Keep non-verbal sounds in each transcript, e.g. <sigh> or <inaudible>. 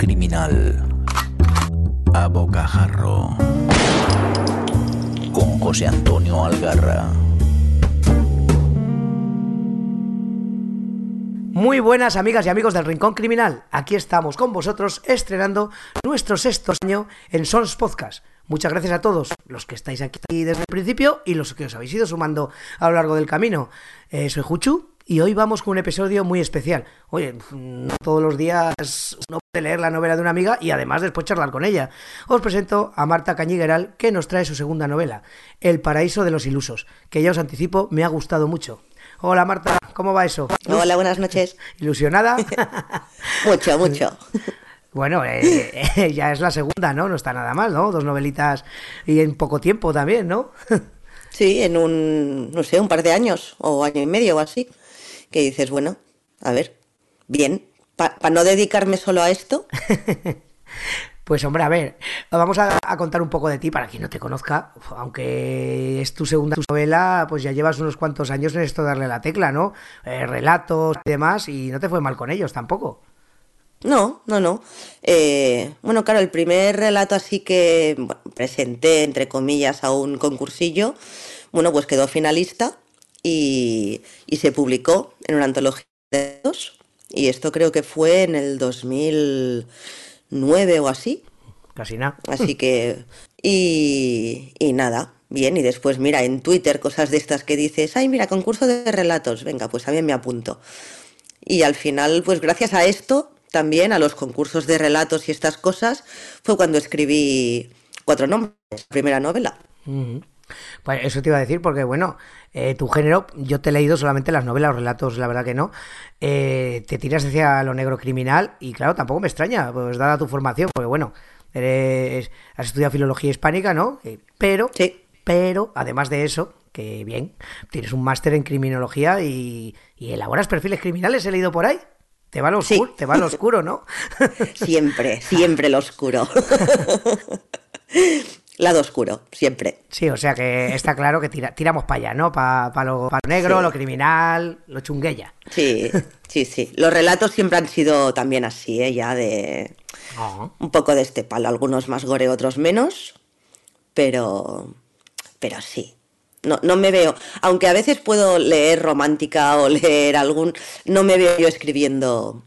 Criminal a Bocajarro con José Antonio Algarra. Muy buenas amigas y amigos del Rincón Criminal. Aquí estamos con vosotros estrenando nuestro sexto año en Sons Podcast. Muchas gracias a todos los que estáis aquí desde el principio y los que os habéis ido sumando a lo largo del camino. Eh, soy Juchu y hoy vamos con un episodio muy especial. Oye, no todos los días no puede leer la novela de una amiga y además después charlar con ella. Os presento a Marta Cañigueral que nos trae su segunda novela, El paraíso de los ilusos, que ya os anticipo me ha gustado mucho. Hola Marta, ¿cómo va eso? Hola, buenas noches. ¿Ilusionada? <laughs> mucho, mucho. <laughs> Bueno, eh, <laughs> ya es la segunda, ¿no? No está nada mal, ¿no? Dos novelitas y en poco tiempo también, ¿no? sí, en un, no sé, un par de años o año y medio o así, que dices, bueno, a ver, bien, para no dedicarme solo a esto. <laughs> Pues hombre, a ver, vamos a, contar un poco de ti para quien no te conozca, aunque es tu segunda novela, pues ya llevas unos cuantos años en esto de darle la tecla, ¿no? Eh, relatos y demás, y no te fue mal con ellos tampoco. No, no, no. Eh, bueno, claro, el primer relato así que presenté, entre comillas, a un concursillo, bueno, pues quedó finalista y, y se publicó en una antología de dos. Y esto creo que fue en el 2000 nueve o así. Casi nada. Así que, y, y nada, bien. Y después, mira, en Twitter cosas de estas que dices, ay, mira, concurso de relatos, venga, pues también me apunto. Y al final, pues gracias a esto, también a los concursos de relatos y estas cosas, fue cuando escribí Cuatro Nombres, primera novela. Pues eso te iba a decir, porque bueno, eh, tu género, yo te he leído solamente las novelas, los relatos, la verdad que no. Eh, te tiras hacia lo negro criminal y claro, tampoco me extraña, pues dada tu formación, porque bueno, eres, has estudiado filología hispánica, ¿no? Eh, pero, sí. pero, además de eso, que bien, tienes un máster en criminología y, elaboras perfiles criminales, he leído por ahí. Te va lo oscuro, te va lo oscuro, ¿no? <laughs> Siempre, siempre lo oscuro. <laughs> lado oscuro, siempre. Sí, o sea que está claro que tiramos para allá, ¿no? Para lo, negro, lo criminal, lo chunguella. Sí, sí, sí. Los relatos siempre han sido también así, ¿eh? Ya de... Un poco de este palo, algunos más gore, otros menos, pero... Pero sí. No, no me veo, aunque a veces puedo leer romántica o leer algún, no me veo yo escribiendo,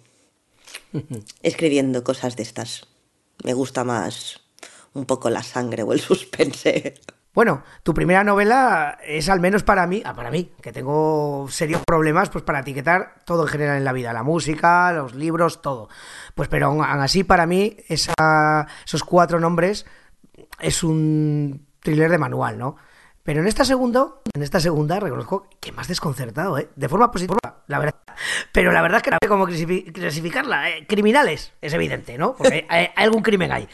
<laughs> escribiendo cosas de estas. Me gusta más un poco la sangre o el suspense. Bueno, tu primera novela es al menos para mí, ah, para mí, que tengo serios problemas pues para etiquetar todo en general en la vida, la música, los libros, todo. Pues pero aún así para mí esa, esos cuatro nombres es un thriller de manual, ¿no? Pero en esta segunda, en esta segunda reconozco que más desconcertado, ¿eh? De forma positiva, la verdad. Pero la verdad es que no sé cómo clasificarla. ¿eh? Criminales, es evidente, ¿no? Porque <laughs> hay algún crimen ahí.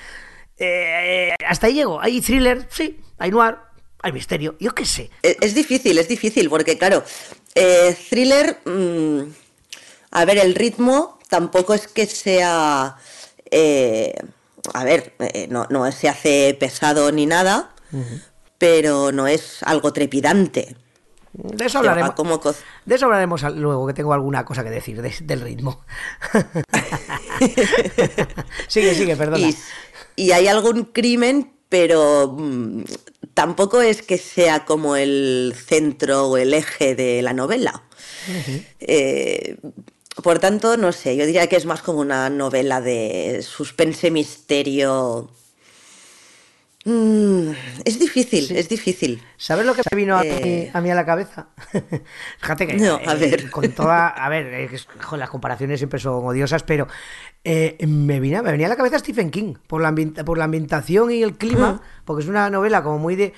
Eh, hasta ahí llego. Hay thriller, sí, hay noir, hay misterio, yo qué sé. Es, difícil, es difícil, porque claro, eh, thriller, mm, a ver, el ritmo tampoco es que sea, eh, a ver, no, no, se hace pesado ni nada, pero no es algo trepidante. De eso hablaremos. De eso hablaremos luego, que tengo alguna cosa que decir del ritmo. <laughs> <laughs> sigue, sigue, perdona y hay algún crimen, pero mm, tampoco es que sea como el centro o el eje de la novela. Eh, por tanto, no sé, yo diría que es más como una novela de suspense, misterio, Mm, es difícil, es difícil. ¿Sabes lo que me vino eh, a, mí, a, la cabeza? <laughs> Fíjate que no, a eh, ver. con toda, a ver, eh, las comparaciones siempre son odiosas, pero me, vino, me venía a la cabeza Stephen King por la, por la ambientación y el clima, porque es una novela como muy de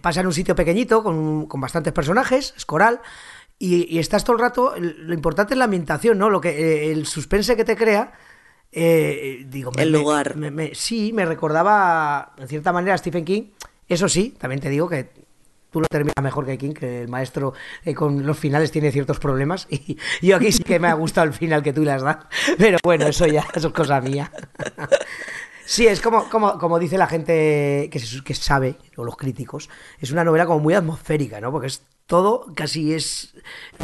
pasa en un sitio pequeñito con, con bastantes personajes, es coral. Y, y, estás todo el rato, lo importante es la ambientación, ¿no? Lo que el suspense que te crea eh, digo, el lugar. sí, me recordaba en cierta manera a Stephen King. Eso sí, también te digo que tú lo terminas mejor que King, que el maestro eh, con los finales tiene ciertos problemas. <laughs> Y yo aquí sí que me ha gustado el final que tú le has dado. Pero bueno, eso ya eso es cosa mía. <laughs> Sí, es como, como, como dice la gente que, que sabe, o los críticos, es una novela como muy atmosférica, ¿no? Porque es todo, casi es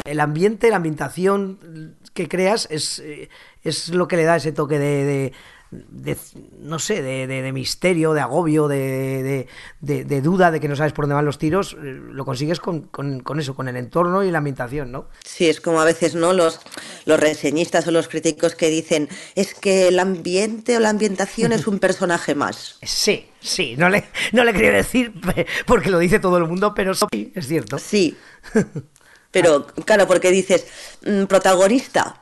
el ambiente, la ambientación que creas es, eh, es lo que le da ese toque de, de no sé, de, de, de, misterio, de agobio, de, de, duda, de que no sabes por dónde van los tiros, eh, lo consigues con, con, con, eso, con el entorno y la ambientación, ¿no? Sí, es como a veces, ¿no? Los, los reseñistas o los críticos que dicen, es que el ambiente o la ambientación es un <laughs> personaje más. Sí, sí, no le, no le quería decir <laughs> porque lo dice todo el mundo, pero sí, es cierto. Sí. <laughs> Pero claro, porque dices, mm, protagonista.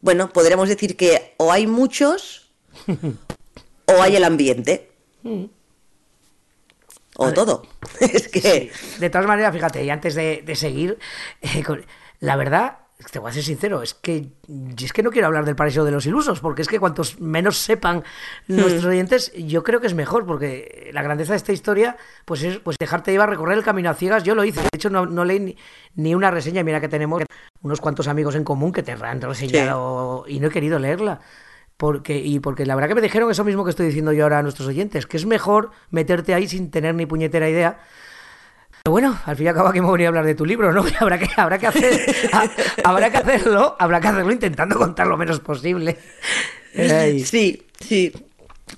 Bueno, podríamos decir que o hay muchos o hay el ambiente. O todo. <laughs> es que. Sí. De todas maneras, fíjate, y antes de, de seguir, eh, con, la verdad, te voy a ser sincero, es que es que no quiero hablar del paraíso de los ilusos, porque es que cuantos menos sepan nuestros mm. oyentes, yo creo que es mejor, porque la grandeza de esta historia, pues es pues dejarte llevar a recorrer el camino a ciegas. Yo lo hice, de hecho no, no leí ni, ni, una reseña, mira que tenemos unos cuantos amigos en común que te han reseñado sí. y no he querido leerla. Porque, y porque la verdad que me dijeron eso mismo que estoy diciendo yo ahora a nuestros oyentes, que es mejor meterte ahí sin tener ni puñetera idea bueno, al fin y al cabo aquí me voy a hablar de tu libro, ¿no? <laughs> Habrá que, habrá que, hacer, habrá que hacerlo, habrá que hacerlo intentando contar lo menos posible. Ay. Sí, sí.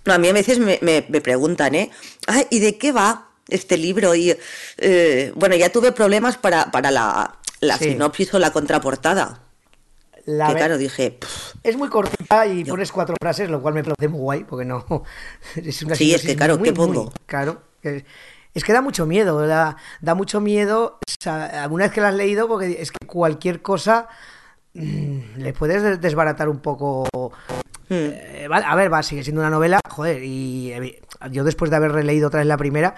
No, a mí a veces me, me, me preguntan, ¿eh? Ay, ¿y de qué va este libro? Y eh, bueno, ya tuve problemas para, para la, la sí. sinopsis o la contraportada. La que claro, dije. Pff, es muy cortita y yo. pones cuatro frases, lo cual me parece muy guay, porque no. <laughs> Es una sí, es que claro, muy, ¿qué pongo? Muy, claro. Es que da mucho miedo, da, da mucho miedo, o sea, alguna vez que la has leído, porque es que cualquier cosa mmm, le puedes desbaratar un poco. Hmm. Eh, a ver, va, sigue siendo una novela, joder, y eh, yo después de haber releído otra vez la primera,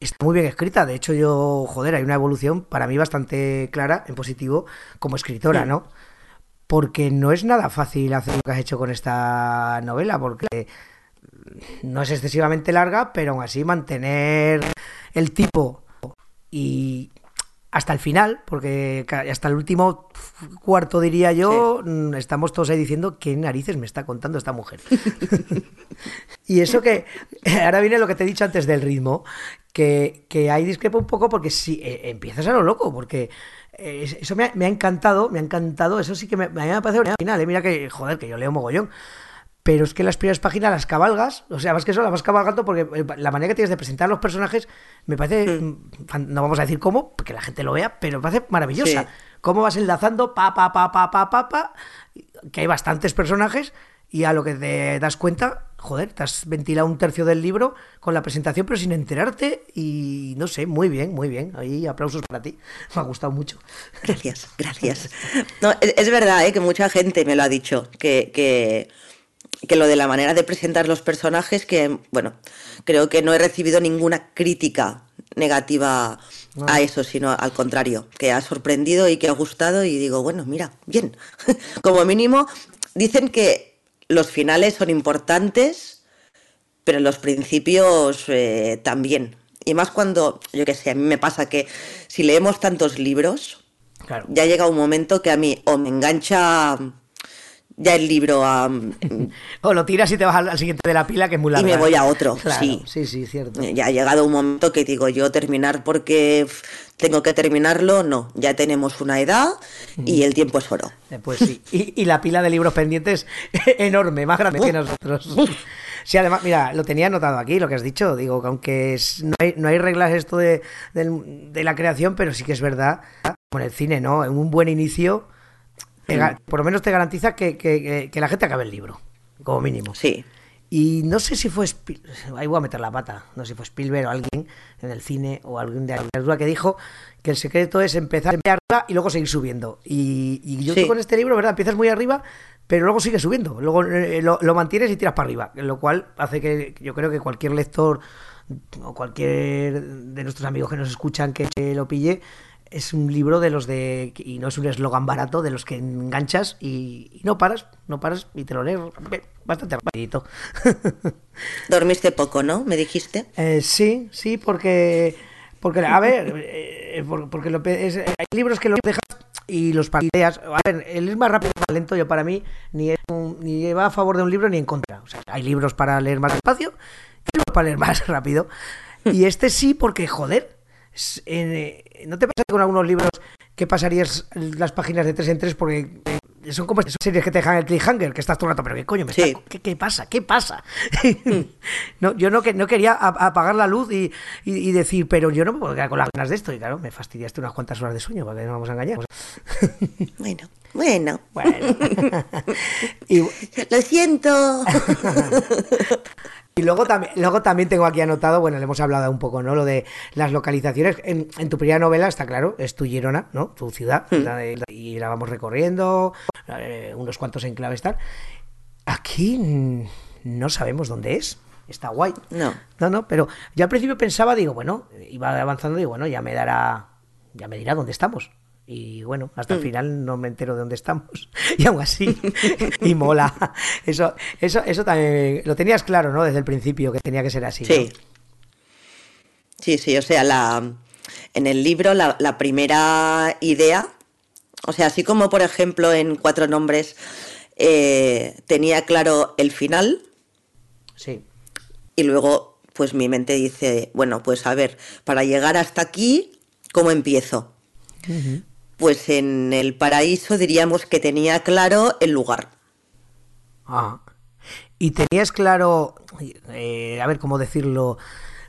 está muy bien escrita. De hecho, yo, joder, hay una evolución para mí bastante clara, en positivo, como escritora, ¿no? Porque no es nada fácil hacer lo que has hecho con esta novela, porque no es excesivamente larga, pero aún así mantener el tipo y hasta el final, porque hasta el último cuarto diría yo, sí. estamos todos ahí diciendo qué narices me está contando esta mujer. <laughs> y eso que, <laughs> ahora viene lo que te he dicho antes del ritmo, que, que ahí discrepo un poco porque si eh, empiezas a lo loco, porque eh, eso me ha, me ha, encantado, me ha encantado, eso sí que me, me ha parecido al final, eh, mira que, joder, que yo leo mogollón pero es que las primeras páginas las cabalgas, o sea, más que eso, las vas cabalgando porque eh, la manera que tienes de presentar los personajes me parece, mm. no vamos a decir cómo, porque la gente lo vea, pero me parece maravillosa. Sí. Cómo vas enlazando, pa, pa, pa, pa, pa, pa, pa, que hay bastantes personajes y a lo que te das cuenta, joder, te has ventilado un tercio del libro con la presentación, pero sin enterarte y no sé, muy bien, muy bien. Ahí aplausos para ti, me ha gustado mucho. Gracias, gracias. No, es, es verdad ¿eh? que mucha gente me lo ha dicho, que... que que lo de la manera de presentar los personajes, que, bueno, creo que no he recibido ninguna crítica negativa a eso, sino al contrario, que ha sorprendido y que ha gustado y digo, bueno, mira, bien. <laughs> Como mínimo, dicen que los finales son importantes, pero los principios eh, también. Y más cuando, yo qué sé, a mí me pasa que si leemos tantos libros, claro. ya llega un momento que a mí o me engancha ya el libro um, <laughs> o lo tiras y te vas al, siguiente de la pila que es muy larga. y me voy a otro claro, sí. sí sí cierto. Ya ha llegado un momento que digo yo terminar porque tengo que terminarlo no ya tenemos una edad y el tiempo es oro. Pues sí. <laughs> Y, y la pila de libros pendientes <laughs> enorme más grande que nosotros. Sí, además, mira, lo tenía anotado aquí, lo que has dicho. Digo, que aunque es, no, hay, no hay reglas esto de, de, de, la creación, pero sí que es verdad, con el cine, ¿no? En un buen inicio, te, por lo menos te garantiza que, que, que, la gente acabe el libro, como mínimo. Sí. Y no sé si fue Spiel... ahí voy a meter la pata, no sé si fue Spielberg o alguien en el cine o alguien de la que dijo que el secreto es empezar a emplearla y luego seguir subiendo. Y, y yo sí. con este libro, ¿verdad? Empiezas muy arriba, pero luego sigue subiendo, luego eh, lo, lo, mantienes y tiras para arriba, lo cual hace que yo creo que cualquier lector o cualquier de nuestros amigos que nos escuchan que lo pille, es un libro de los de y no es un eslogan barato de los que enganchas y, y, no paras no paras y te lo lees. Bastante rapidito. <laughs> Dormiste poco no me dijiste. Eh, sí sí porque porque a ver <laughs> eh, porque lo, es, hay libros que los dejas y los partidas a ver el es más rápido más lento yo para mí ni, es un, ni va a favor de un libro ni en contra. O sea, hay libros para leer más despacio y libros para leer más <laughs> rápido. Y este sí porque joder eh, ¿No te pasa con algunos libros que pasarías las páginas de tres en tres porque son como esas series que te dejan el cliffhanger, que estás todo el rato, pero ¿qué coño me Sí. está- ¿qué, qué pasa? ¿Qué pasa? <laughs> no, yo no, que, no quería apagar la luz y, y- y decir, pero yo no me puedo quedar con las ganas de esto. Y claro, me fastidiaste unas cuantas horas de sueño, porque no nos vamos a engañar. Bueno, bueno. Bueno. <laughs> y, Lo siento. <laughs> y luego, también, luego también tengo aquí anotado, bueno, le hemos hablado un poco, ¿no? Lo de las localizaciones. En, en tu primera novela está claro, es tu Girona, ¿no? Tu ciudad. la de- y la vamos recorriendo, eh, unos cuantos enclaves tal. Aquí mm, no sabemos dónde es. Está guay. No. No, no, pero yo al principio pensaba, digo, bueno, iba avanzando, digo, bueno, ya me dará, ya me dirá dónde estamos. Y bueno, hasta Mm. el final no me entero de dónde estamos. <laughs> Y aún así, <laughs> y mola. Eso, eso, eso también lo tenías claro, ¿no? Desde el principio, que tenía que ser así. ¿no? Sí. Sí, sí, o sea, la, en el libro la, la primera idea, o sea, así como por ejemplo en Cuatro Nombres eh, tenía claro el final Sí. y luego pues mi mente dice, bueno, pues a ver, para llegar hasta aquí, ¿cómo empiezo? Pues en el paraíso diríamos que tenía claro el lugar. Ah. Y tenías claro, eh, a ver cómo decirlo,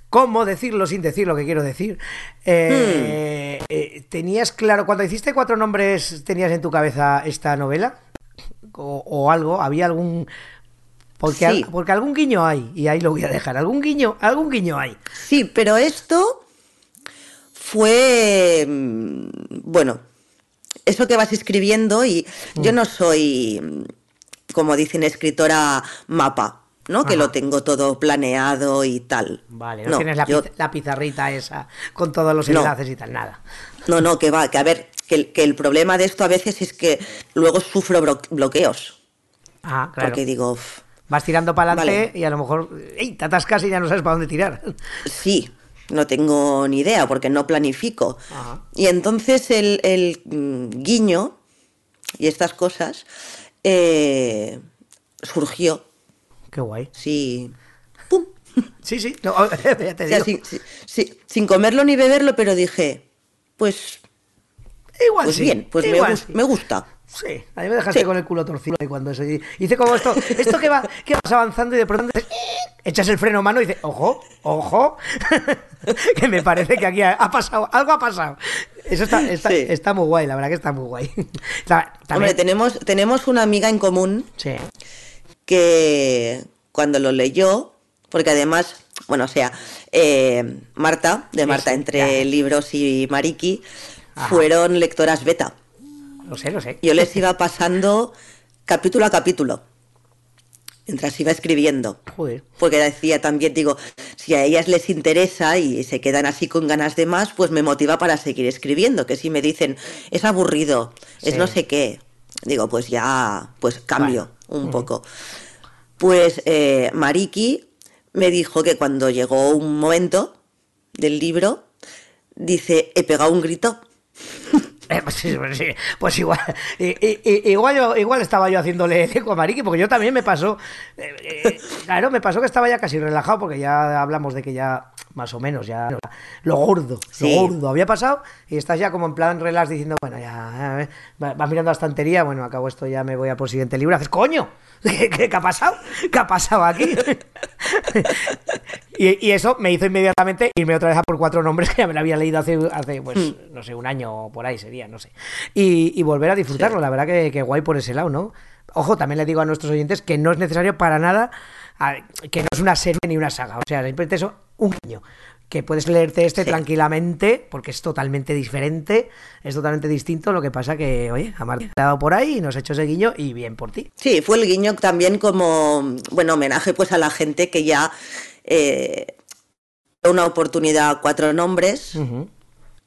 cómo decirlo sin decir lo que quiero decir. Eh, Hmm. eh, tenías claro, cuando hiciste cuatro nombres, ¿tenías en tu cabeza esta novela? O, o algo, había algún... Porque, Sí. al- porque algún guiño hay, y ahí lo voy a dejar, algún guiño, algún guiño hay. Sí, pero esto fue, mm, bueno, eso que vas escribiendo y Mm. yo no soy, mm, como dicen, escritora mapa, ¿no? Que lo tengo todo planeado y tal. Vale, no, tienes la, yo- piz- la pizarrita esa con todos los No. enlaces y tal, nada. no, no, que va, que a ver, que, el- que el problema de esto a veces es que luego sufro bloqueos, Ah, claro. porque digo, "Uf, Vas tirando para adelante Vale. y a lo mejor ¡ey! te atascas y ya no sabes para dónde tirar. Sí, no tengo ni idea porque no planifico. Ajá. Y entonces el, el, mm, guiño y estas cosas eh, surgió, Qué guay. sí, ¡pum! <laughs> Sí, sí, no, <laughs> ya te O sea, digo. sin, sin- sin- sin comerlo ni beberlo, pero dije, pues, Igual pues sí, bien, pues me, igual sí. me gusta. Sí, a mí me dejaste Sí. con el culo torcido y cuando eso. y Hice como esto, esto que va, que vas avanzando y de pronto echas el freno a mano y dices, ojo, ojo, <laughs> que me parece que aquí ha, ha pasado, algo ha pasado. Eso está, está, Sí. está muy guay, la verdad que está muy guay. <laughs> También, Hombre, tenemos, tenemos una amiga en común sí, que cuando lo leyó, porque además, bueno, o sea, eh, Marta, de Marta entre libros y Mariki, Ajá. fueron lectoras beta. Lo sé, lo sé. Yo les iba pasando capítulo a capítulo, mientras iba escribiendo. Joder. Porque decía también, digo, si a ellas les interesa y se quedan así con ganas de más, pues me motiva para seguir escribiendo. Que si me dicen, es aburrido, es no sé qué, digo, pues ya, pues cambio Vale. un poco. Pues eh, Mariki me dijo que cuando llegó un momento del libro, dice, he pegado un grito. <laughs> Eh, pues, pues pues igual, igual estaba yo haciéndole el eco a Mariki, porque yo también me pasó, eh, eh, claro, me pasó que estaba ya casi relajado, porque ya hablamos de que ya, más o menos, ya lo gordo, Sí. lo gordo había pasado, y estás ya como en plan relax diciendo, bueno, ya, va- vas mirando la estantería, bueno, acabo esto, ya me voy a por el siguiente libro, haces, coño, <laughs> ¿qué, qué- qué ha pasado? ¿Qué ha pasado aquí? <laughs> y, y eso me hizo inmediatamente irme otra vez a por cuatro nombres que ya me lo había leído hace, hace pues, Hmm. no sé, un año o por ahí sería, no sé. Y, y volver a disfrutarlo, la verdad que, que guay por ese lado, ¿no? Ojo, también le digo a nuestros oyentes que no es necesario para nada, a- que no es una serie ni una saga, o sea, simplemente eso, un niño. Que puedes leerte este Sí. tranquilamente, porque es totalmente diferente, es totalmente distinto. Lo que pasa que, oye, a Marta le ha dado por ahí y nos ha hecho ese guiño y bien por ti. Sí, fue el guiño también como, bueno, homenaje pues a la gente que ya eh, una oportunidad a cuatro nombres.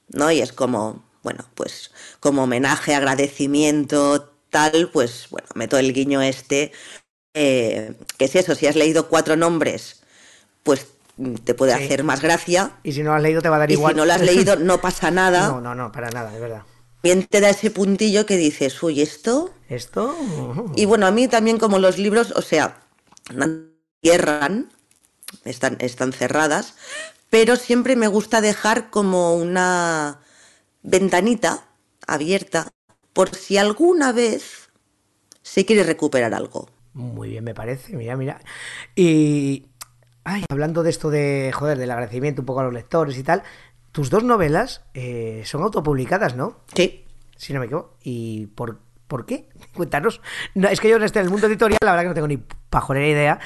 ¿no? Y es como, bueno, pues como homenaje, agradecimiento, tal, pues bueno, meto el guiño este, eh, que es eso, si has leído cuatro nombres, pues mm, te puede Sí. hacer más gracia. Y si no lo has leído, te va a dar Y igual. si no lo has leído, <laughs> no pasa nada. No, no, no, para nada, es verdad. Bien te da ese puntillo que dices, uy, esto Esto. Y bueno, a mí también como los libros, o sea, cierran, están, están cerradas, pero siempre me gusta dejar como una ventanita abierta por si alguna vez si quieres recuperar algo. Muy bien, me parece, mira, mira. Y, ay, hablando de esto de, joder, del agradecimiento un poco a los lectores y tal, tus dos novelas eh, son autopublicadas, ¿no? Sí. Si no me equivoco. ¿Y por, por qué? <laughs> Cuéntanos. No, es que yo en este en el mundo editorial, la verdad que no tengo ni pajolera idea.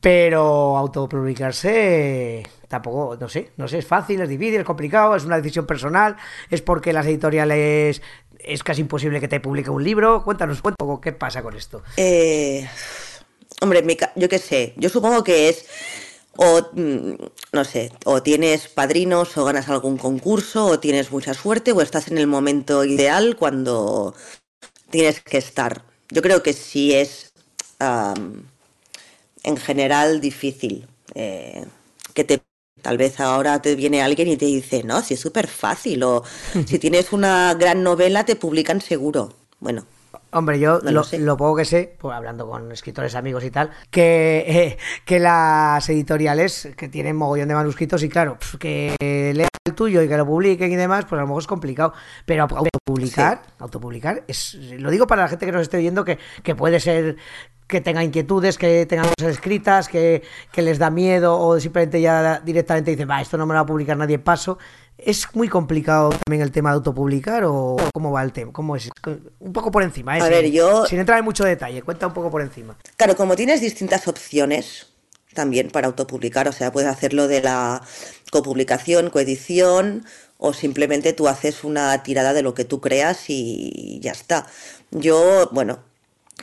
Pero autopublicarse tampoco, no sé, no sé, es fácil, es difícil, es complicado, es una decisión personal, es porque las editoriales es casi imposible que te publique un libro. Cuéntanos un poco qué pasa con esto. Eh, hombre, yo qué sé, yo supongo que es o mm, no sé, o tienes padrinos o ganas algún concurso o tienes mucha suerte o estás en el momento ideal cuando tienes que estar. Yo creo que sí es en general difícil eh, que te tal vez ahora te viene alguien y te dice, no, si es súper fácil o <laughs> si tienes una gran novela te publican seguro. Bueno, Hombre, yo No lo, lo poco que sé, pues hablando con escritores amigos y tal, que, eh, que las editoriales que tienen mogollón de manuscritos y claro, pues, que lean el tuyo y que lo publiquen y demás, pues a lo mejor es complicado. Pero autopublicar, autopublicar, es, lo digo para la gente que nos esté oyendo que, que puede ser que tenga inquietudes, que tengan cosas escritas, que, que les da miedo o simplemente ya directamente dicen, va, esto no me lo va a publicar nadie, paso. ¿Es muy complicado también el tema de autopublicar o cómo va el tema? ¿Cómo es? Un poco por encima, ¿eh? A sin, ver, yo- sin entrar en mucho detalle, cuenta un poco por encima. Claro, como tienes distintas opciones también para autopublicar, o sea, puedes hacerlo de la copublicación, coedición, o simplemente tú haces una tirada de lo que tú creas y ya está. Yo, bueno,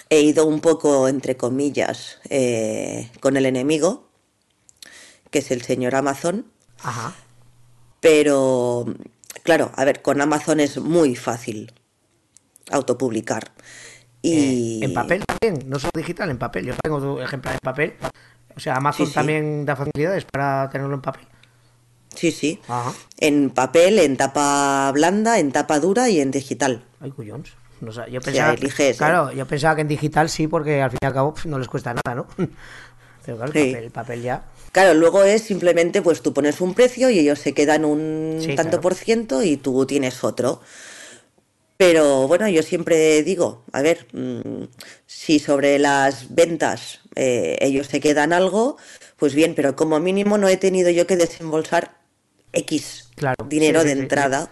he ido un poco, entre comillas, eh, con el enemigo, que es el señor Amazon, Ajá. Pero claro, a ver, con Amazon es muy fácil autopublicar. Y Eh, en papel también, no solo digital, en papel. Yo tengo tu ejemplar en papel. O sea, Amazon Sí, sí. también da facilidades para tenerlo en papel. Sí, sí. Ajá. En papel, en tapa blanda, en tapa dura y en digital. Ay, cuyons. No yo pensaba, eliges, ¿eh? claro, yo pensaba que en digital sí, porque al fin y al cabo pf, no les cuesta nada, ¿no? <laughs> Pero claro, el Sí. papel, el papel ya. Claro, luego es simplemente pues tú pones un precio y ellos se quedan un Sí, tanto claro. por ciento y tú tienes otro. Pero bueno, yo siempre digo, a ver, mm, si sobre las ventas eh, ellos se quedan algo, pues bien, pero como mínimo no he tenido yo que desembolsar X Claro, dinero sí, de sí. entrada.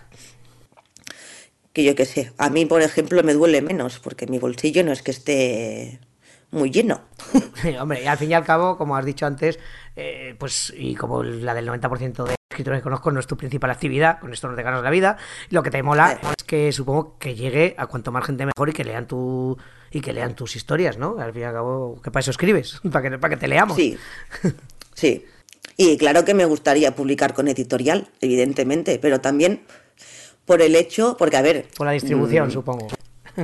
Que yo qué sé, a mí por ejemplo me duele menos porque mi bolsillo no es que esté muy lleno. <laughs> Hombre, y al fin y al cabo, como has dicho antes, eh, pues, y como la del 90% de escritores que conozco, no es tu principal actividad, con esto no te ganas la vida. Lo que te mola es que supongo que llegue a cuanto más gente mejor y que lean tu y que lean tus historias, ¿no? Al fin y al cabo, que para eso escribes, <laughs> para que, para que te leamos. Sí, sí. Y claro que me gustaría publicar con editorial, evidentemente, pero también por el hecho, porque a ver, Por la distribución, supongo.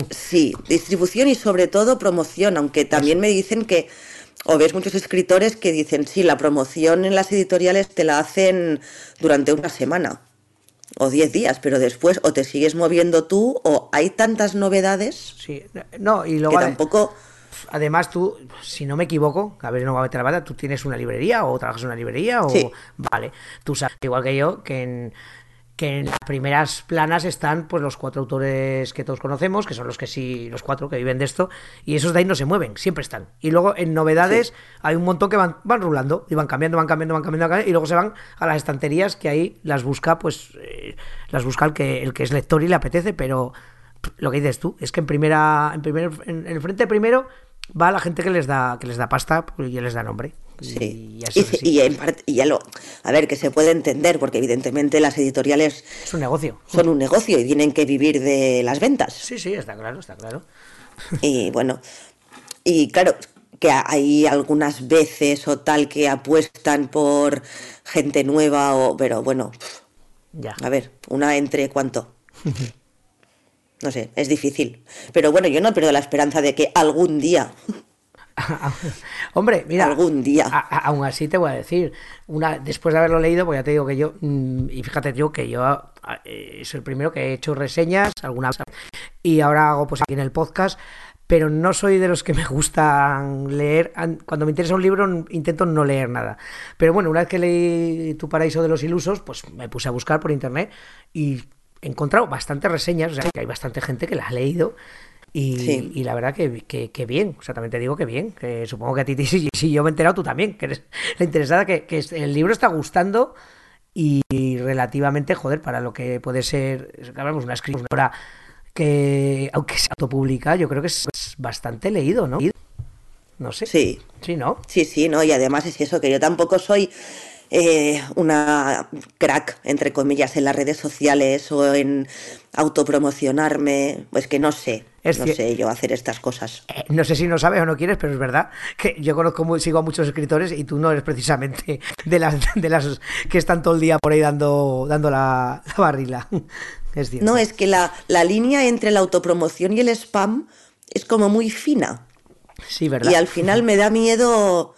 sí, distribución y sobre todo promoción, aunque también me dicen que, o ves muchos escritores que dicen, sí, la promoción en las editoriales te la hacen durante una semana o diez días, pero después o te sigues moviendo tú o hay tantas novedades Sí, no, y que luego ade- tampoco... además tú, si no me equivoco, a ver, no va a meter la bata, tú tienes una librería o trabajas en una librería o Sí. vale, tú sabes igual que yo que en que en las primeras planas están pues los cuatro autores que todos conocemos, que son los que sí, los cuatro que viven de esto, y esos de ahí no se mueven, siempre están. Y luego en novedades hay un montón que van, van rulando, y van cambiando, van cambiando, van cambiando, van cambiando, y luego se van a las estanterías que ahí las busca, pues, eh, las busca el que, el que es lector y le apetece, pero lo que dices tú, es que en primera, en primer, en, en el frente primero va la gente que les da, que les da pasta y les da nombre. Sí. Y, eso en parte, y ya lo, a ver, que se puede entender, porque evidentemente las editoriales es un negocio. son un negocio y tienen que vivir de las ventas. Sí, sí, está claro, está claro. Y bueno, y claro, que hay algunas veces o tal que apuestan por gente nueva, o, pero bueno, Ya. a ver, una entre cuánto. <laughs> No sé, es difícil. Pero bueno, yo no pierdo la esperanza de que algún día, Hombre, mira, algún día. a- a- aún así te voy a decir, una después de haberlo leído, pues ya te digo que yo, mm, y fíjate yo que yo ah, eh, soy el primero que he hecho reseñas, algunas, y ahora hago pues aquí en el podcast, pero no soy de los que me gustan leer, an- cuando me interesa un libro intento no leer nada. Pero bueno, una vez que leí Tu paraíso de los ilusos, pues me puse a buscar por internet y he encontrado bastantes reseñas, o sea, que hay bastante gente que la ha leído Y, y la verdad que, que, que, bien, o sea, también te digo que bien, que supongo que a ti, <laughs> si, si yo me he enterado, tú también, que eres <laughs> la interesada, que, que el libro está gustando y relativamente, joder, para lo que puede ser, hablamos una escritora que, aunque se autopublica, yo creo que es bastante leído, ¿no? No sé. Sí. Sí, ¿no? Sí, sí, ¿no? Y además es eso, que yo tampoco soy eh, una crack, entre comillas, en las redes sociales o en autopromocionarme. Pues que no sé. Es no sé yo hacer estas cosas. Eh, no sé si no sabes o no quieres, pero es verdad que yo conozco, sigo a muchos escritores y tú no eres precisamente de las, de las que están todo el día por ahí dando, dando la, la barrila. Es no, es que la, la línea entre la autopromoción y el spam es como muy fina. Sí, ¿verdad? Y al final me da miedo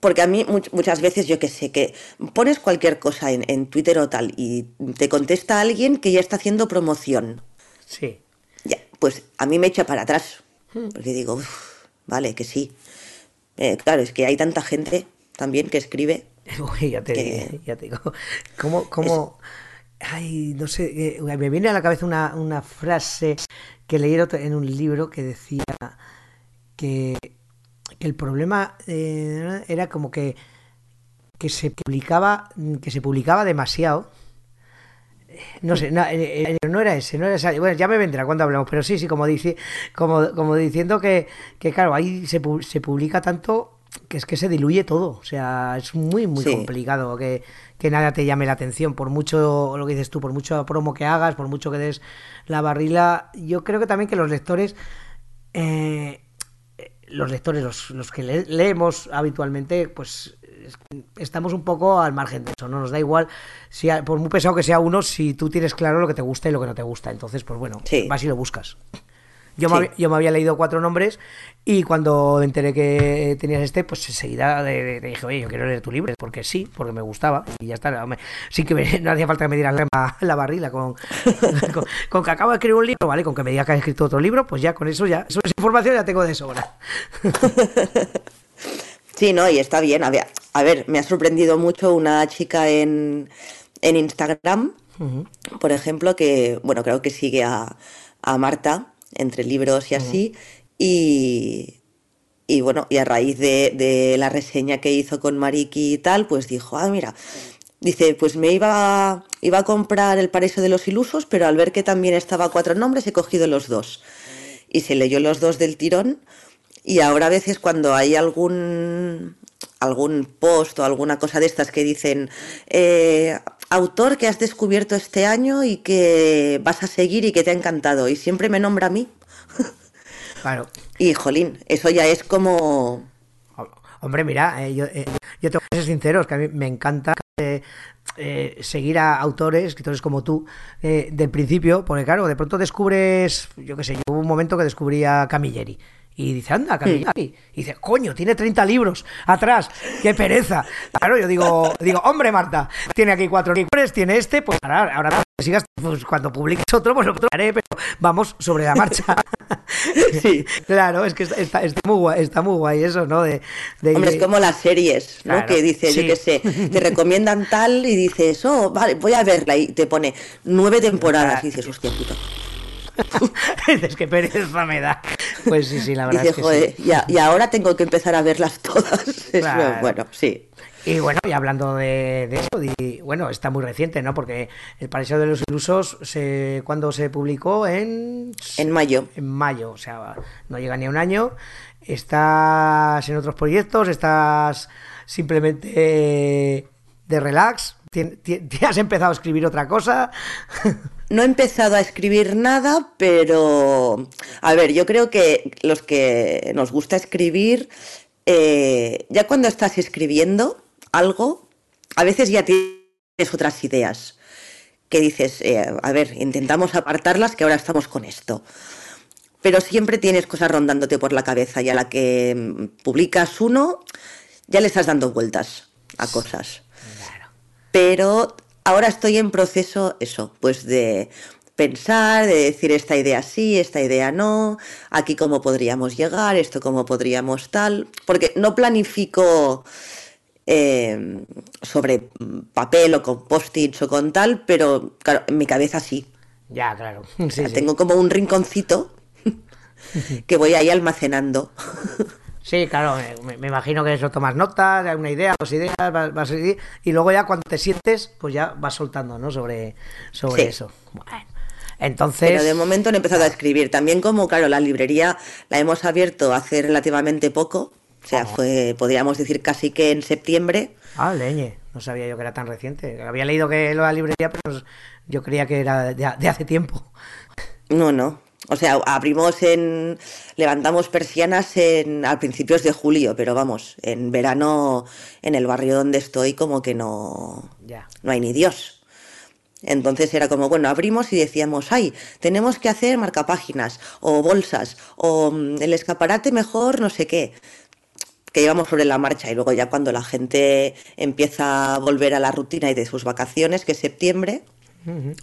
porque a mí muchas veces yo que sé, que pones cualquier cosa en, en, Twitter o tal y te contesta alguien que ya está haciendo promoción. Sí. Ya, pues a mí me echa para atrás. Hmm. Porque digo, vale, que sí. Eh, claro, es que hay tanta gente también que escribe. <laughs> Uy, ya te, que... ya te digo. ¿Cómo, cómo... Ay, no sé, eh, me viene a la cabeza una, una frase que leí en un libro que decía que el problema eh, era como que, que se publicaba que se publicaba demasiado no sé, no, eh, eh, no, era ese, no era ese. Bueno, ya me vendrá cuando hablamos, pero sí, sí, como dice, como, como diciendo que, que claro, ahí se, se publica tanto que es que se diluye todo. O sea, es muy, muy sí. complicado que, que, nada te llame la atención. Por mucho, lo que dices tú, por mucho promo que hagas, por mucho que des la barrila. Yo creo que también que los lectores. Eh, los lectores, los, los que le, leemos habitualmente, pues estamos un poco al margen de eso, no nos da igual, si por muy pesado que sea uno, si tú tienes claro lo que te gusta y lo que no te gusta, entonces pues bueno, sí. vas y lo buscas. Yo, sí. me, yo me había leído cuatro nombres y cuando me enteré que tenías este, pues enseguida te dije, oye, yo quiero leer tu libro, porque sí, porque me gustaba y ya está. Me, sin que me, <laughs> no hacía falta que me dieran la, la barrila con, <laughs> con, con, que acabo de escribir un libro, ¿vale? Con que me diga que has escrito otro libro, pues ya con eso ya, esa información ya tengo de sobra. <laughs> sí, no, y está bien. A ver, a ver, me ha sorprendido mucho una chica en, en Instagram, uh -huh. por ejemplo, que, bueno, creo que sigue a, a Marta entre libros y así. Uh -huh. Y, y bueno, y a raíz de, de, la reseña que hizo con Mariki y tal, pues dijo, ah, mira, dice, pues me iba, iba a comprar El Paraíso de los Ilusos, pero al ver que también estaba cuatro nombres, he cogido los dos. Y se leyó los dos del tirón. Y ahora a veces cuando hay algún algún post o alguna cosa de estas que dicen eh, autor que has descubierto este año y que vas a seguir y que te ha encantado y siempre me nombra a mí. <laughs> Claro. Y jolín, eso ya es como... Hombre, mira, eh, yo, eh, yo tengo que ser sincero, es que a mí me encanta eh, seguir a autores, escritores como tú, del principio, porque claro, de pronto descubres, yo qué sé, yo hubo un momento que descubrí a Camilleri. Y dice, anda, Camilleri. Y dice, coño, tiene 30 libros atrás, qué pereza. Claro, yo digo, digo, hombre, Marta, tiene aquí cuatro libros, tiene este, pues ahora, ahora sigas, pues cuando publiques otro, pues lo haré, pero vamos sobre la marcha. <laughs> Sí. claro, es que está, está, está, muy, guay, está muy guay eso, ¿no? De, de Hombre, es como las series, ¿no? Claro, que dices, sí. yo qué sé, te recomiendan tal y dices, oh, vale, voy a verla y te pone nueve temporadas y dices, hostia puta. <laughs> Dices que pereza me da. Pues sí, sí, la verdad Dice, es que joder, sí. y, ahora tengo que empezar a verlas todas. <laughs> Claro. bueno, sí. Y bueno, y hablando de, de eso, bueno, está muy reciente, ¿no? Porque El Paraíso de los Ilusos, se, ¿cuándo se publicó? En... En mayo. En mayo, o sea, no llega ni a un año. Estás en otros proyectos, estás simplemente de relax, ¿Te, <laughs> has empezado a escribir otra cosa? No he empezado a escribir nada, pero a ver, yo creo que los que nos gusta escribir, eh, ya cuando estás escribiendo algo, a veces ya tienes otras ideas que dices, eh, a ver, intentamos apartarlas que ahora estamos con esto. Pero siempre tienes cosas rondándote por la cabeza y a la que mm, publicas uno, ya le estás dando vueltas a cosas pero ahora estoy en proceso, eso, pues de pensar, de decir esta idea sí, esta idea no, aquí cómo podríamos llegar, esto cómo podríamos tal, porque no planifico eh, sobre papel o con post-its o con tal, pero claro, en mi cabeza sí. Ya, claro. Sí, o sea, sí. Tengo como un rinconcito <laughs> que voy ahí almacenando. Sí, claro, me, me, imagino que eso tomas notas, una idea, dos ideas, vas, vas, y luego ya cuando te sientes, pues ya vas soltando, ¿no? Sobre, sobre Sí. eso. Bueno, entonces... Pero de momento no he empezado a escribir. También como, claro, la librería la hemos abierto hace relativamente poco. O sea, fue, podríamos decir, casi que en septiembre. Ah, leñe, no sabía yo que era tan reciente. Había leído que la librería, pero yo creía que era de, de hace tiempo. No, no. O sea, abrimos en. Levantamos persianas en, a principios de julio, pero vamos, en verano, en el barrio donde estoy, como que no. Ya. No hay ni Dios. Entonces era como, bueno, abrimos y decíamos, ay, tenemos que hacer marcapáginas, o bolsas, o mm, el escaparate mejor, no sé qué. Que íbamos sobre la marcha y luego ya cuando la gente empieza a volver a la rutina y de sus vacaciones, que es septiembre,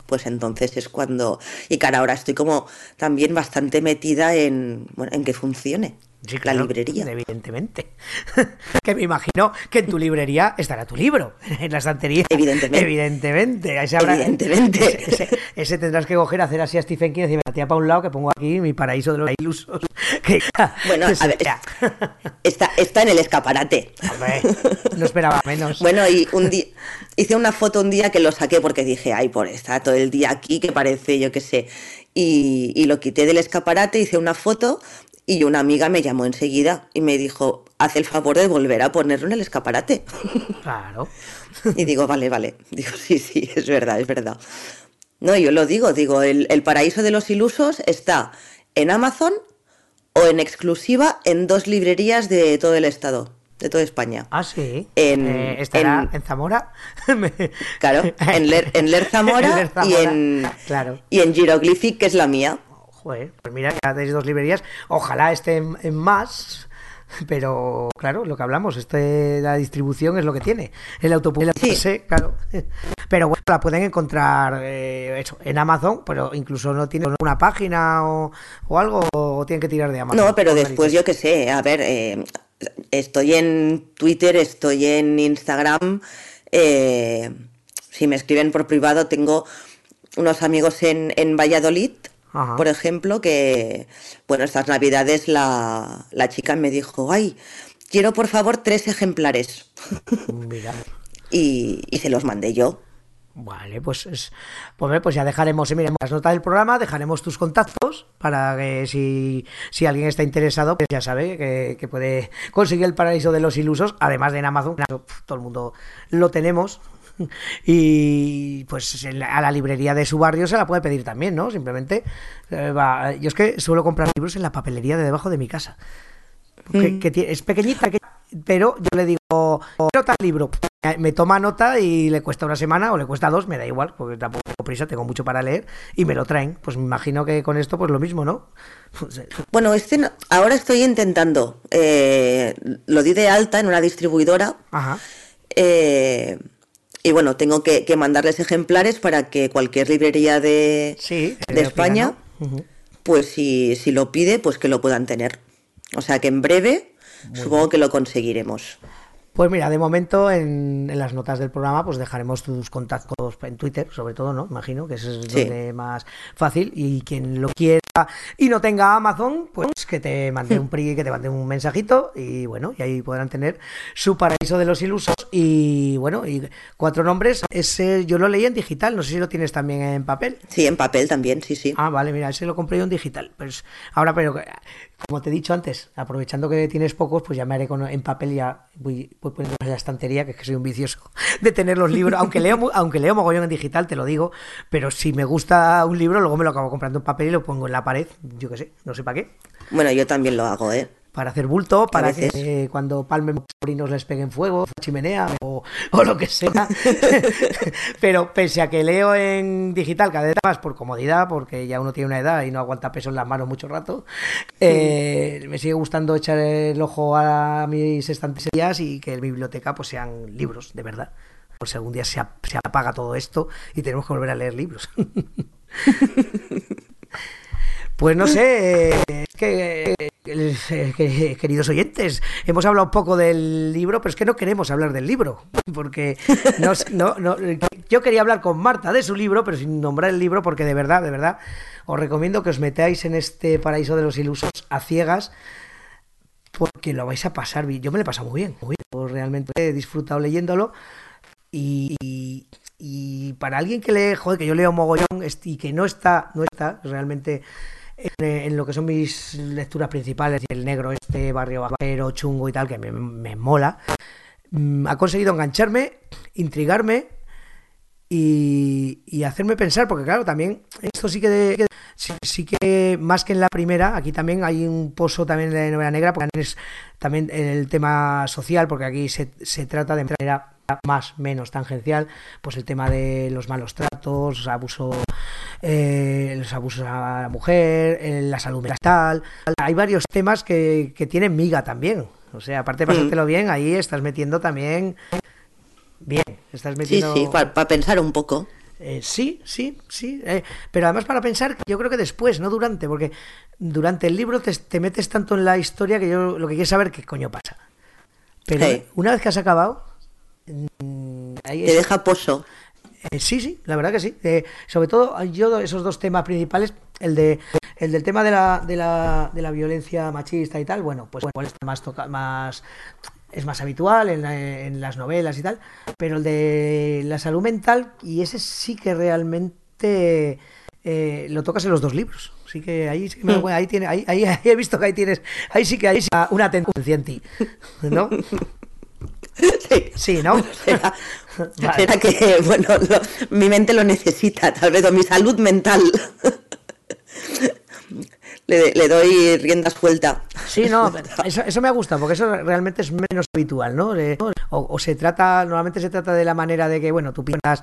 pues entonces es cuando... Y claro, ahora estoy como también bastante metida en, bueno, en que funcione Sí, la claro, librería. Evidentemente. <laughs> que me imagino que en tu librería estará tu libro, <laughs> en la estantería. Evidentemente. Evidentemente. Ese, habrá- Evidentemente. Ese, <laughs> ese- ese tendrás que coger, hacer así a Stephen King y decir, tía para un lado que pongo aquí mi paraíso de los ilusos. Que- Bueno, a ver, está, está en el escaparate. Hombre, no esperaba menos. Bueno, y un día hice una foto un día que lo saqué porque dije, ay, por está todo el día aquí, que parece, yo qué sé. Y, y lo quité del escaparate, hice una foto y una amiga me llamó enseguida y me dijo, haz el favor de volver a ponerlo en el escaparate. <laughs> Claro. Y digo, vale, vale. Digo, sí, sí, es verdad, es verdad. No, yo lo digo, digo, el, el paraíso de los ilusos está en Amazon o en exclusiva en dos librerías de todo el estado, de toda España. Ah, sí. En- Eh, ¿Estará en- en, Zamora? <laughs> Claro, en Ler, en Ler <laughs> Zamora, En Ler y en claro. y en Hieroglyphic, que es la mía. Joder, pues mira, ya tenéis dos librerías. Ojalá estén en más. Pero claro, lo que hablamos, este, la distribución es lo que tiene. El autopúblico, Sí. claro. Pero bueno, la pueden encontrar eh, eso, en Amazon, pero incluso no tiene una página o, o algo, o tienen que tirar de Amazon. No, pero después yo qué sé, a ver, eh, estoy en Twitter, estoy en Instagram, eh, si me escriben por privado tengo unos amigos en, en Valladolid, Ajá. por ejemplo, que, bueno, estas navidades la, la chica me dijo, ay, quiero por favor tres ejemplares. Mira. <laughs> Y, y se los mandé yo. Vale, pues, es- pues, pues ya dejaremos, eh, miremos las notas del programa, dejaremos tus contactos para que si, si alguien está interesado, pues ya sabe que, que puede conseguir el paraíso de los ilusos, además de en Amazon, todo el mundo lo tenemos. <laughs> Y pues a la librería de su barrio se la puede pedir también, ¿no? Simplemente eh, va. Yo es que suelo comprar libros en la papelería de debajo de mi casa. Que, que tie- es pequeñita, que- pero yo le digo, quiero tal libro. Me toma nota y le cuesta una semana o le cuesta dos, me da igual, porque tampoco tengo prisa, tengo mucho para leer y me lo traen. Pues me imagino que con esto, pues lo mismo, ¿no? <laughs> Bueno, este no- ahora estoy intentando, eh, lo di de alta en una distribuidora. Ajá. eh, y bueno, tengo que, que mandarles ejemplares para que cualquier librería de, Sí, de sería España, pues si, si lo pide, pues que lo puedan tener. O sea que en breve supongo que lo conseguiremos. Pues mira, de momento en, en las notas del programa pues dejaremos tus contactos en Twitter, sobre todo, ¿no? Imagino que ese es Sí. donde más fácil y quien lo quiera y no tenga Amazon, pues que te mande un pri, que te mande un mensajito y bueno, y ahí podrán tener su paraíso de los ilusos y bueno, y cuatro nombres, ese yo lo leí en digital, no sé si lo tienes también en papel. Sí, en papel también, sí, sí. Ah, vale, mira, ese lo compré yo en digital. Pues ahora, pero como te he dicho antes, aprovechando que tienes pocos, pues ya me haré con, en papel ya voy, voy poniendo en la estantería, que es que soy un vicioso <laughs> de tener los libros, aunque leo <laughs> aunque leo mogollón en digital, te lo digo, pero si me gusta un libro, luego me lo acabo comprando en papel y lo pongo en la pared, yo qué sé, no sé para qué. Bueno, yo también lo hago, ¿eh? Para hacer bulto, para que eh, cuando palmen mis sobrinos les peguen fuego, chimenea o, o lo que sea. <laughs> Pero pese a que leo en digital cada vez más por comodidad, porque ya uno tiene una edad y no aguanta peso en las manos mucho rato, eh, me sigue gustando echar el ojo a mis estanterías y que en mi biblioteca pues sean libros, de verdad. Por si algún día se, ap- se apaga todo esto y tenemos que volver a leer libros. <laughs> Pues no sé, eh, que, queridos oyentes, hemos hablado un poco del libro, pero es que no queremos hablar del libro, porque no, no, yo quería hablar con Marta de su libro, pero sin nombrar el libro, porque de verdad, de verdad, os recomiendo que os metáis en este paraíso de los ilusos a ciegas, porque lo vais a pasar. Yo me lo he pasado muy bien, muy bien. realmente he disfrutado leyéndolo. Y, y, para alguien que lee, joder, que yo leo mogollón y que no está, no está realmente en, lo que son mis lecturas principales, el negro, este barrio bajero, chungo y tal, que me, me mola, mm, ha conseguido engancharme, intrigarme y, y, hacerme pensar, porque claro, también esto sí que, sí, que más que en la primera, aquí también hay un pozo también de novela negra, porque es también el tema social, porque aquí se, se trata de manera más menos tangencial, pues el tema de los malos tratos, abuso, eh, los abusos a la mujer, la salud mental. Hay varios temas que, que tienen miga también. O sea, aparte de pasártelo mm. bien, ahí estás metiendo también bien. Estás metiendo... Sí, sí, para pensar un poco. Eh, sí, sí, sí. Eh, pero además para pensar, yo creo que después, no durante, porque durante el libro te, te metes tanto en la historia que yo lo que quiero saber qué coño pasa. Pero una vez que has acabado, Mm, Te deja pozo. Eh, sí, sí, la verdad que sí. Eh, sobre todo, yo esos dos temas principales, el de el del tema de la, de la, de la violencia machista y tal, bueno, pues bueno, está más toca, más es más habitual en, en, las novelas y tal, pero el de la salud mental y ese sí que realmente eh, lo tocas en los dos libros. Así que ahí sí que ahí tiene ahí, ahí, he visto que ahí tienes ahí sí que hay una tendencia en ti, ¿no? Sí, sí ¿no? <laughs> será, que, bueno, mi mente lo necesita, tal vez, o mi salud mental. <laughs> le, doy rienda suelta. Sí, no, <laughs> eso, eso, me gusta, porque eso realmente es menos habitual, ¿no? o, se trata, normalmente se trata de la manera de que, bueno, tú piensas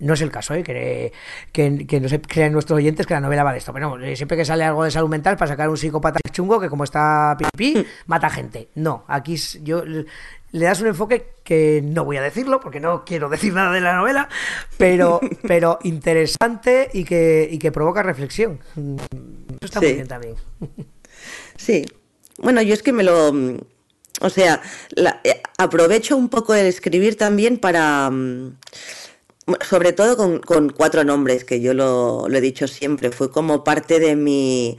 no es el caso, ¿eh? que, que, no se crean nuestros oyentes que la novela va de esto. Pero no, siempre que sale algo de salud mental para sacar un psicópata chungo que como está pipí, mata gente. No, aquí yo le das un enfoque que no voy a decirlo porque no quiero decir nada de la novela, pero, <laughs> pero interesante y que, y que provoca reflexión. Eso está muy bien también. Sí. Bueno, yo es que me lo... O sea, eh, aprovecho un poco el escribir también para... Mm, sobre todo con, con cuatro nombres, que yo lo, lo he dicho siempre, fue como parte de mi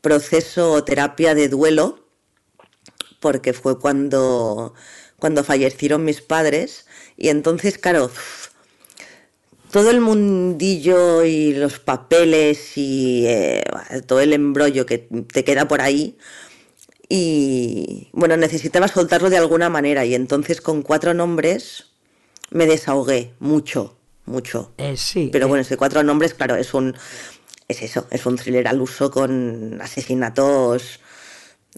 proceso o terapia de duelo porque fue cuando, cuando fallecieron mis padres y entonces, claro, todo el mundillo y los papeles y eh, todo el embrollo que te queda por ahí y bueno, necesitaba soltarlo de alguna manera y entonces con cuatro nombres me desahogué mucho, mucho. Eh, sí. Pero bueno, ese cuatro nombres, claro, es un es eso, es un thriller al uso con asesinatos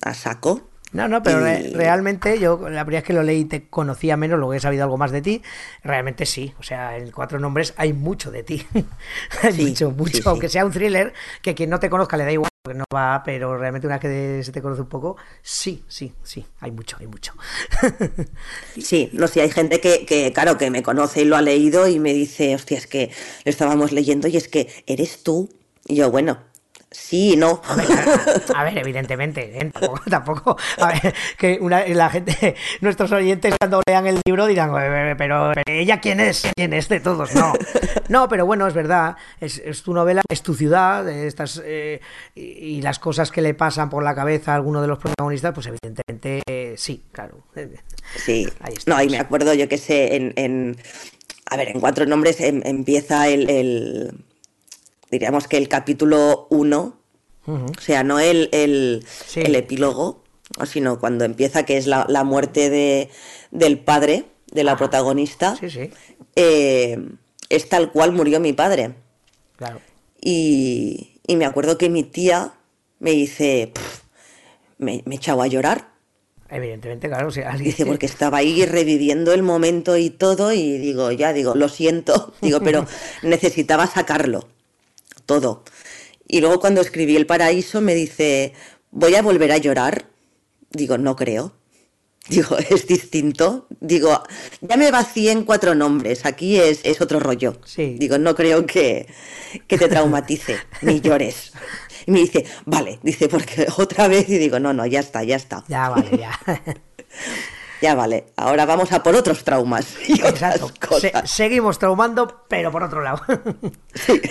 a saco. No, no, pero realmente yo la primera vez que lo leí te conocía menos, luego he sabido algo más de ti. Realmente sí, o sea, en cuatro nombres hay mucho de ti. <laughs> hay mucho, mucho, aunque sea un thriller que quien no te conozca le da igual, porque no va, pero realmente una vez que se te conoce un poco, sí, sí, sí, hay mucho, hay mucho. <laughs> sí, no sé, hay gente que, que, claro, que me conoce y lo ha leído y me dice, hostia, es que lo estábamos leyendo y es que eres tú. Y yo, bueno, Sí, no. A ver, evidentemente, ¿eh? tampoco, a ver, que una, la gente, <laughs> nuestros oyentes cuando lean el libro dirán, pero, ella quién es, quién es de todos, no. No, pero bueno, es verdad, es, tu novela, es tu ciudad, estas, eh, y, las cosas que le pasan por la cabeza a alguno de los protagonistas, pues evidentemente sí, claro. Sí, no, y me acuerdo yo que sé, en, en a ver, en cuatro nombres em, empieza el diríamos que el capítulo 1, o sea, no el, el, epílogo, sino cuando empieza, que es la, muerte de, del padre de la ah. protagonista, eh, es tal cual murió mi padre. Claro. Y, me acuerdo que mi tía me dice, me, me echaba a llorar. Evidentemente, claro. Dice, porque estaba ahí reviviendo el momento y todo, y digo, ya digo, lo siento, <laughs> digo, pero <laughs> necesitaba sacarlo todo. Y luego cuando escribí El Paraíso me dice, ¿voy a volver a llorar? Digo, no creo. <laughs> Digo, es distinto. Digo, ya me vacié en cuatro nombres, aquí es, es otro rollo. Sí. Digo, no creo que, que te traumatice, <laughs> ni llores. Y me dice, vale, dice, porque <laughs> otra vez, y digo, no, no, ya está, ya está. Ya vale, ya. Ya vale, ahora vamos a por otros traumas. Y <laughs> otras cosas. seguimos traumando, pero por otro lado. <laughs> sí. <laughs>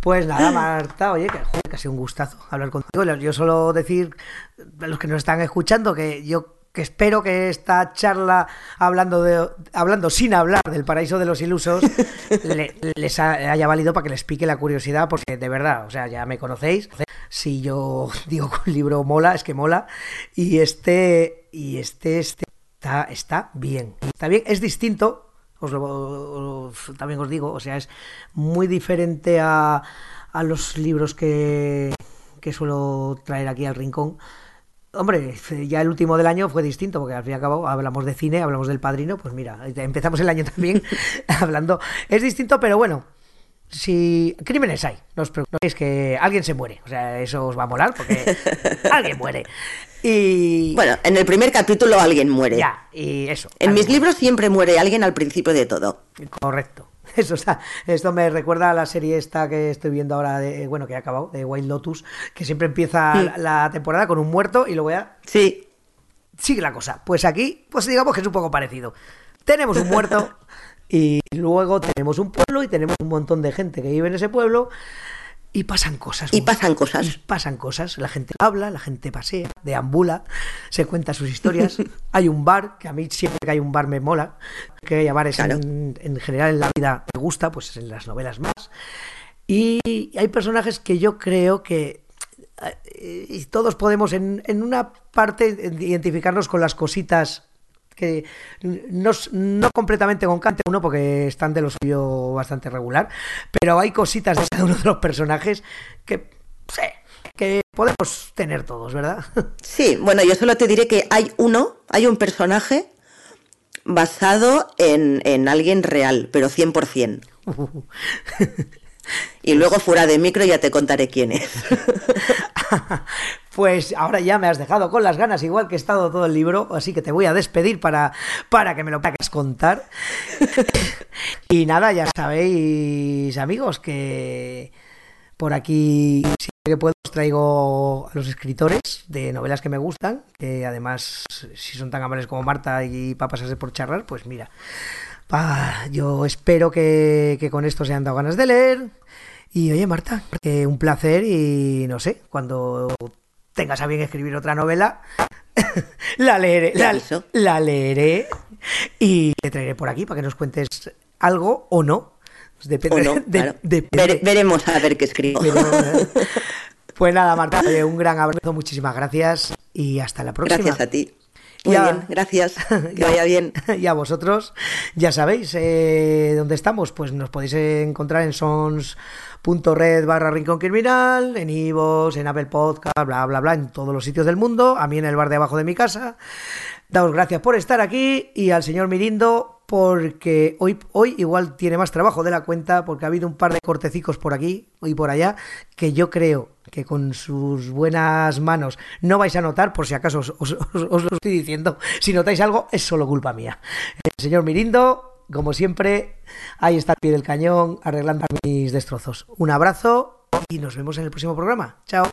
Pues nada, Marta, oye, que, que ha sido un gustazo hablar contigo. Yo solo decir a los que nos están escuchando que yo que espero que esta charla hablando de hablando sin hablar del paraíso de los ilusos les haya valido para que les pique la curiosidad porque de verdad, o sea, ya me conocéis. Si yo <laughs> digo que un libro mola, es que mola y este y este, este está está bien. Está bien, es distinto, os también os digo, o sea, es muy diferente a, a los libros que, que suelo traer aquí al rincón. Hombre, ya el último del año fue distinto, porque al fin y al cabo hablamos de cine, hablamos del padrino, pues mira, empezamos el año <laughs> también hablando. Es distinto, pero bueno, si crímenes hay, no os preocupéis que alguien se muere. O sea, eso os va a molar porque <laughs> alguien muere. Y. Bueno, en el primer capítulo alguien muere. Ya, y eso. En mis libros siempre muere alguien al principio de todo. Correcto. <laughs> Eso, esto me recuerda a la serie esta que estoy viendo ahora, de, bueno, que ha acabado, de Wild Lotus, que siempre empieza la, temporada con un muerto y luego ya... Sí. Sigue la cosa. Pues aquí, pues digamos que es un poco parecido. Tenemos un muerto <laughs> y luego tenemos un pueblo y tenemos un montón de gente que vive en ese pueblo y pasan cosas. Y pasan cosas. Y pasan cosas. La gente habla, la gente pasea, deambula, se cuenta sus historias. <laughs> hay un bar, que a mí siempre que hay un bar me mola. Que haya bares en, general en la vida me gusta, pues en las novelas más. Y hay personajes que yo creo que eh, y todos podemos en, en una parte identificarnos con las cositas que no, no completamente con Cante uno porque están de lo suyo bastante regular, pero hay cositas de cada uno de los personajes que que podemos tener todos, ¿verdad? <laughs> Sí, bueno, yo solo te diré que hay uno, hay un personaje basado en, en alguien real, pero 100%. <laughs> Y luego fuera de micro ya te contaré quién es. <laughs> Pues ahora ya me has dejado con las ganas, igual que he estado todo el libro, así que te voy a despedir para, para que me lo puedas contar. <laughs> y nada, ya sabéis, amigos, que por aquí siempre que puedo os traigo a los escritores de novelas que me gustan, que además, si son tan amables como Marta y para pasarse por charlar, pues mira, yo espero que, que con esto se han dado ganas de leer. Y oye, Marta, un placer y no sé, cuando tengas a bien escribir otra novela, <laughs> la leeré, la, leeré y te traeré por aquí para que nos cuentes algo o no. Pues depende, <laughs> de, veremos a ver qué escribo. <laughs> pues nada, Marta, un gran abrazo, muchísimas gracias y hasta la próxima. Gracias a ti. Muy bien, gracias. <laughs> Que vaya bien. <laughs> Y a vosotros, ya sabéis eh, dónde estamos. Pues nos podéis encontrar en Sons punto red barra Rincón Criminal, en Ivos, en Apple Podcast, bla, bla, bla, en todos los sitios del mundo, a mí en el bar de abajo de mi casa. Daos gracias por estar aquí y al señor Mirindo porque hoy, hoy igual tiene más trabajo de la cuenta porque ha habido un par de cortecicos por aquí y por allá que yo creo que con sus buenas manos no vais a notar, por si acaso os, lo estoy diciendo, si notáis algo es solo culpa mía. El señor Mirindo como siempre, ahí está el pie del cañón arreglando mis destrozos. Un abrazo y nos vemos en el próximo programa. Chao.